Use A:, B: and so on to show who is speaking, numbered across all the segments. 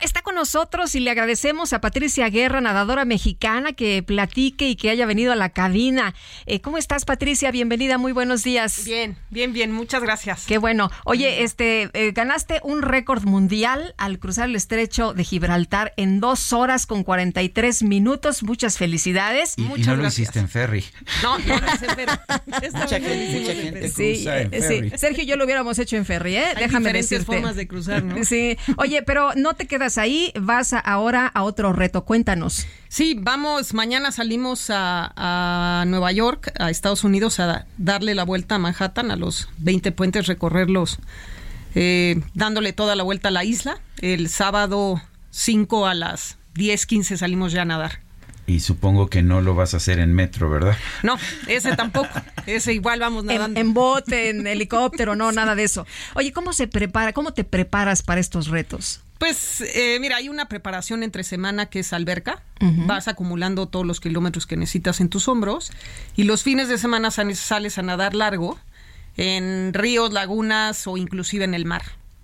A: Está con nosotros y le agradecemos a Patricia Guerra, nadadora mexicana, que platique y que haya venido a la cabina. Eh, ¿Cómo estás, Patricia? Bienvenida, muy buenos días.
B: Bien, bien, bien, muchas gracias.
A: Qué bueno. Oye, este, eh, ganaste un récord mundial al cruzar el estrecho de Gibraltar en dos horas con 43 minutos. Muchas felicidades.
C: Y,
A: Muchas
C: y no lo hiciste en ferry.
B: No, no, sé, pero está
C: Mucha gente, mucha gente.
A: Sí,
C: cruza en
A: eh, sí.
C: ferry.
A: Sergio y yo lo hubiéramos hecho en ferry, ¿eh?
B: Hay
A: Déjame
B: diferentes
A: decirte.
B: formas de cruzar, ¿no?
A: Sí. Oye, pero no te quedas ahí, vas a- ahora a otro reto. Cuéntanos.
B: Sí, vamos, mañana salimos a, a Nueva York, a Estados Unidos, a darle la vuelta a Manhattan, a los 20 puentes, recorrerlos, eh, dándole toda la vuelta a la isla. El sábado 5 a las 10, 15 salimos ya a nadar.
C: Y supongo que no lo vas a hacer en metro, ¿verdad?
B: No, ese tampoco. Ese igual vamos
A: En,
B: nadando.
A: en bote, en helicóptero, no, nada de eso. Oye, ¿cómo se prepara, cómo te preparas para estos retos?
B: Pues eh, mira, hay una preparación entre semana que es alberca. Vas acumulando todos los kilómetros que necesitas en tus hombros. Y los fines de semana sal- sales a nadar largo en ríos, lagunas o inclusive en el mar.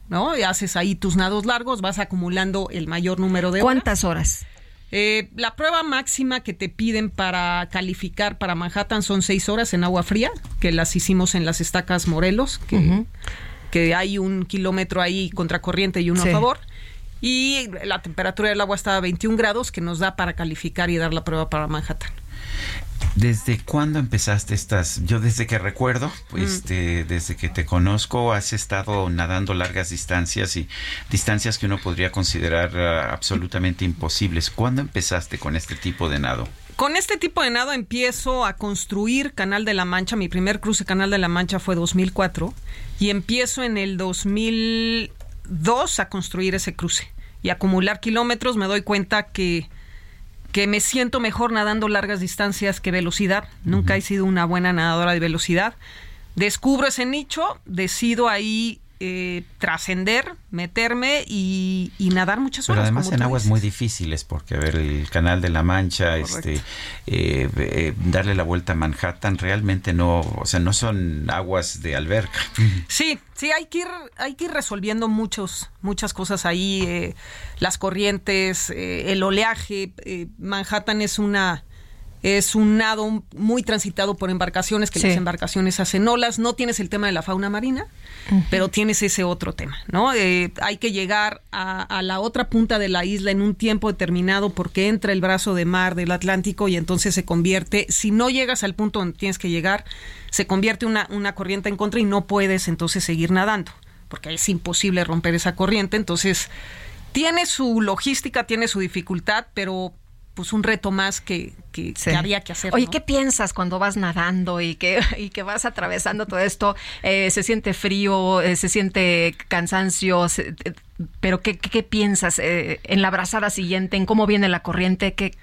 B: ¿No? Y haces ahí tus nados largos, vas acumulando el mayor número de horas.
A: ¿Cuántas horas?
B: Eh, la prueba máxima que te piden para calificar para Manhattan son seis horas en agua fría, que las hicimos en las estacas Morelos, que, que hay un kilómetro ahí contracorriente y uno
A: Sí.
B: a favor. Y la temperatura del agua está a 21 grados, que nos da para calificar y dar la prueba para Manhattan.
C: ¿Desde cuándo empezaste estas? Yo desde que recuerdo, este, desde que te conozco, has estado nadando largas distancias y distancias que uno podría considerar ah, absolutamente imposibles. ¿Cuándo empezaste con este tipo de nado?
B: Con este tipo de nado empiezo a construir Canal de la Mancha. Mi primer cruce Canal de la Mancha fue 2004 y empiezo en el 2002 a construir ese cruce y acumular kilómetros. Me doy cuenta que, que me siento mejor nadando largas distancias que velocidad. Nunca he sido una buena nadadora de velocidad. Descubro ese nicho, decido ahí eh, trascender, meterme y, y nadar muchas
C: Pero
B: horas.
C: además
B: como
C: en aguas
B: dices.
C: muy difíciles, porque a ver, el canal de la Mancha, este, eh, eh, darle la vuelta a Manhattan, realmente no, o sea, no son aguas de alberca.
B: Sí, sí, hay que ir, hay que ir resolviendo muchos, muchas cosas ahí, eh, las corrientes, el oleaje. Manhattan es una es un nado muy transitado por embarcaciones, que
A: Sí.
B: las embarcaciones hacen olas. No tienes el tema de la fauna marina, pero tienes ese otro tema, ¿no? Eh, hay que llegar a, a la otra punta de la isla en un tiempo determinado porque entra el brazo de mar del Atlántico y entonces se convierte, si no llegas al punto donde tienes que llegar, se convierte una, una corriente en contra y no puedes entonces seguir nadando, porque es imposible romper esa corriente. Entonces, tiene su logística, tiene su dificultad, pero pues un reto más que, que,
A: Sí.
B: que había que hacer.
A: Oye,
B: ¿no?
A: ¿qué piensas cuando vas nadando y que, y que vas atravesando todo esto? Eh, ¿Se siente frío? eh, ¿Se siente cansancio? se- eh, ¿Pero qué, qué, qué piensas eh, en la brazada siguiente? ¿En cómo viene la corriente? ¿Qué,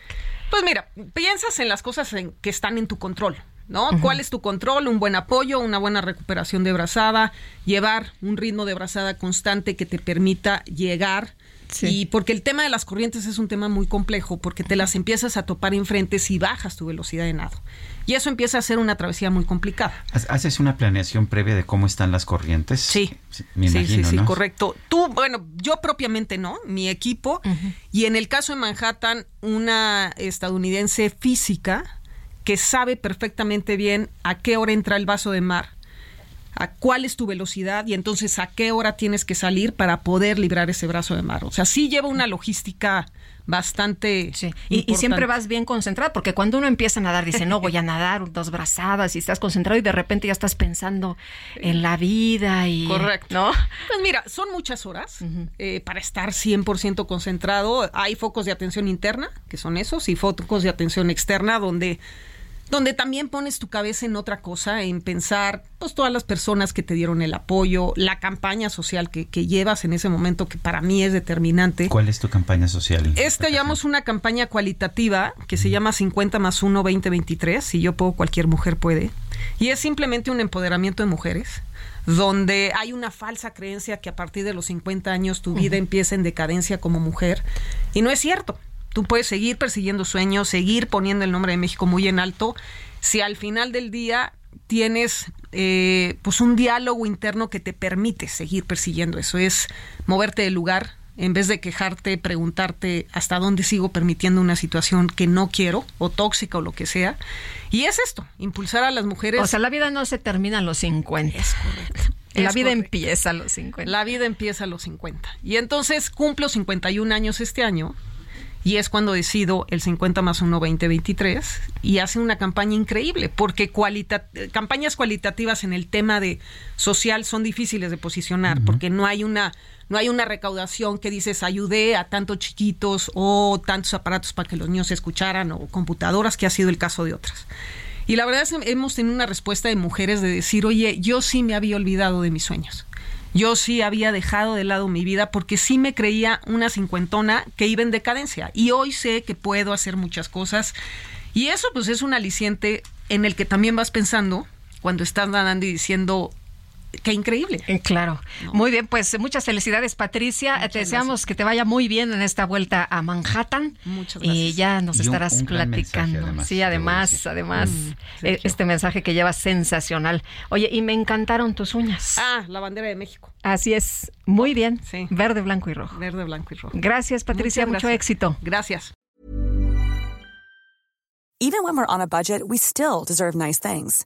B: Pues mira, piensas en las cosas en- que están en tu control, ¿no? ¿Cuál es tu control? Un buen apoyo, una buena recuperación de brazada, llevar un ritmo de brazada constante que te permita llegar.
A: Sí.
B: Y porque el tema de las corrientes es un tema muy complejo, porque te las empiezas a topar enfrente si bajas tu velocidad de nado. Y eso empieza a ser una travesía muy complicada.
C: ¿Ha- ¿Haces una planeación previa de cómo están las corrientes?
B: Sí.
C: me
B: sí,
C: imagino,
B: sí, sí,
C: ¿no?
B: correcto. Tú, bueno, yo propiamente no, mi equipo. Y en el caso de Manhattan, una estadounidense física que sabe perfectamente bien a qué hora entra el vaso de mar, a cuál es tu velocidad y entonces a qué hora tienes que salir para poder librar ese brazo de mar. O sea, sí lleva una logística bastante.
A: Sí, y, siempre vas bien concentrado, porque cuando uno empieza a nadar, dice, no, voy a nadar dos brazadas y estás concentrado y de repente ya estás pensando en la vida y...
B: Correcto.
A: ¿No?
B: Pues mira, son muchas horas eh, para estar 100% concentrado. Hay focos de atención interna, que son esos, y focos de atención externa, donde donde también pones tu cabeza en otra cosa, en pensar, pues todas las personas que te dieron el apoyo, la campaña social que, que llevas en ese momento, que para mí es determinante.
C: ¿Cuál es tu campaña social?
B: Es que llamamos una campaña cualitativa que se llama 50 más 1 2023, si yo puedo, cualquier mujer puede. Y es simplemente un empoderamiento de mujeres, donde hay una falsa creencia que a partir de los 50 años tu vida empieza en decadencia como mujer. Y no es cierto. Tú puedes seguir persiguiendo sueños, seguir poniendo el nombre de México muy en alto, si al final del día tienes eh, pues un diálogo interno que te permite seguir persiguiendo eso, es moverte del lugar, en vez de quejarte, preguntarte hasta dónde sigo permitiendo una situación que no quiero, o tóxica o lo que sea. Y es esto, impulsar a las mujeres.
A: O sea, la vida no se termina a los 50.
B: Es correcto.
A: La vida
B: correcto.
A: empieza a los 50.
B: La vida empieza a los 50. Y entonces cumplo 51 años este año y es cuando decido el 50 más 1 2023 y hace una campaña increíble porque cualita campañas cualitativas en el tema de social son difíciles de posicionar porque no hay una no hay una recaudación que dices ayudé a tantos chiquitos o tantos aparatos para que los niños escucharan o computadoras que ha sido el caso de otras. Y la verdad es que hemos tenido una respuesta de mujeres de decir, oye, yo sí me había olvidado de mis sueños. Yo sí había dejado de lado mi vida porque sí me creía una cincuentona que iba en decadencia. Y hoy sé que puedo hacer muchas cosas. Y eso pues es un aliciente en el que también vas pensando cuando estás nadando y diciendo, qué increíble.
A: Eh, Claro. Muy bien, pues muchas felicidades, Patricia.
B: Muchas
A: te deseamos que te vaya muy bien en esta vuelta a Manhattan.
B: Muchas
A: Y
B: gracias.
A: ya nos
C: Y un-
A: estarás
C: un gran mensaje,
A: platicando.
C: además,
A: sí, además, además,
B: Mm,
A: eh, este mensaje que llevas sensacional. Oye, y me encantaron tus uñas.
B: Ah, la bandera de México.
A: Así es. Muy bien.
B: Sí.
A: Verde, blanco y rojo.
B: Verde, blanco y rojo.
A: Gracias, Patricia.
B: Muchas
A: Mucho
B: gracias.
A: éxito.
B: Gracias.
D: Even when we're on a budget, we still deserve nice things.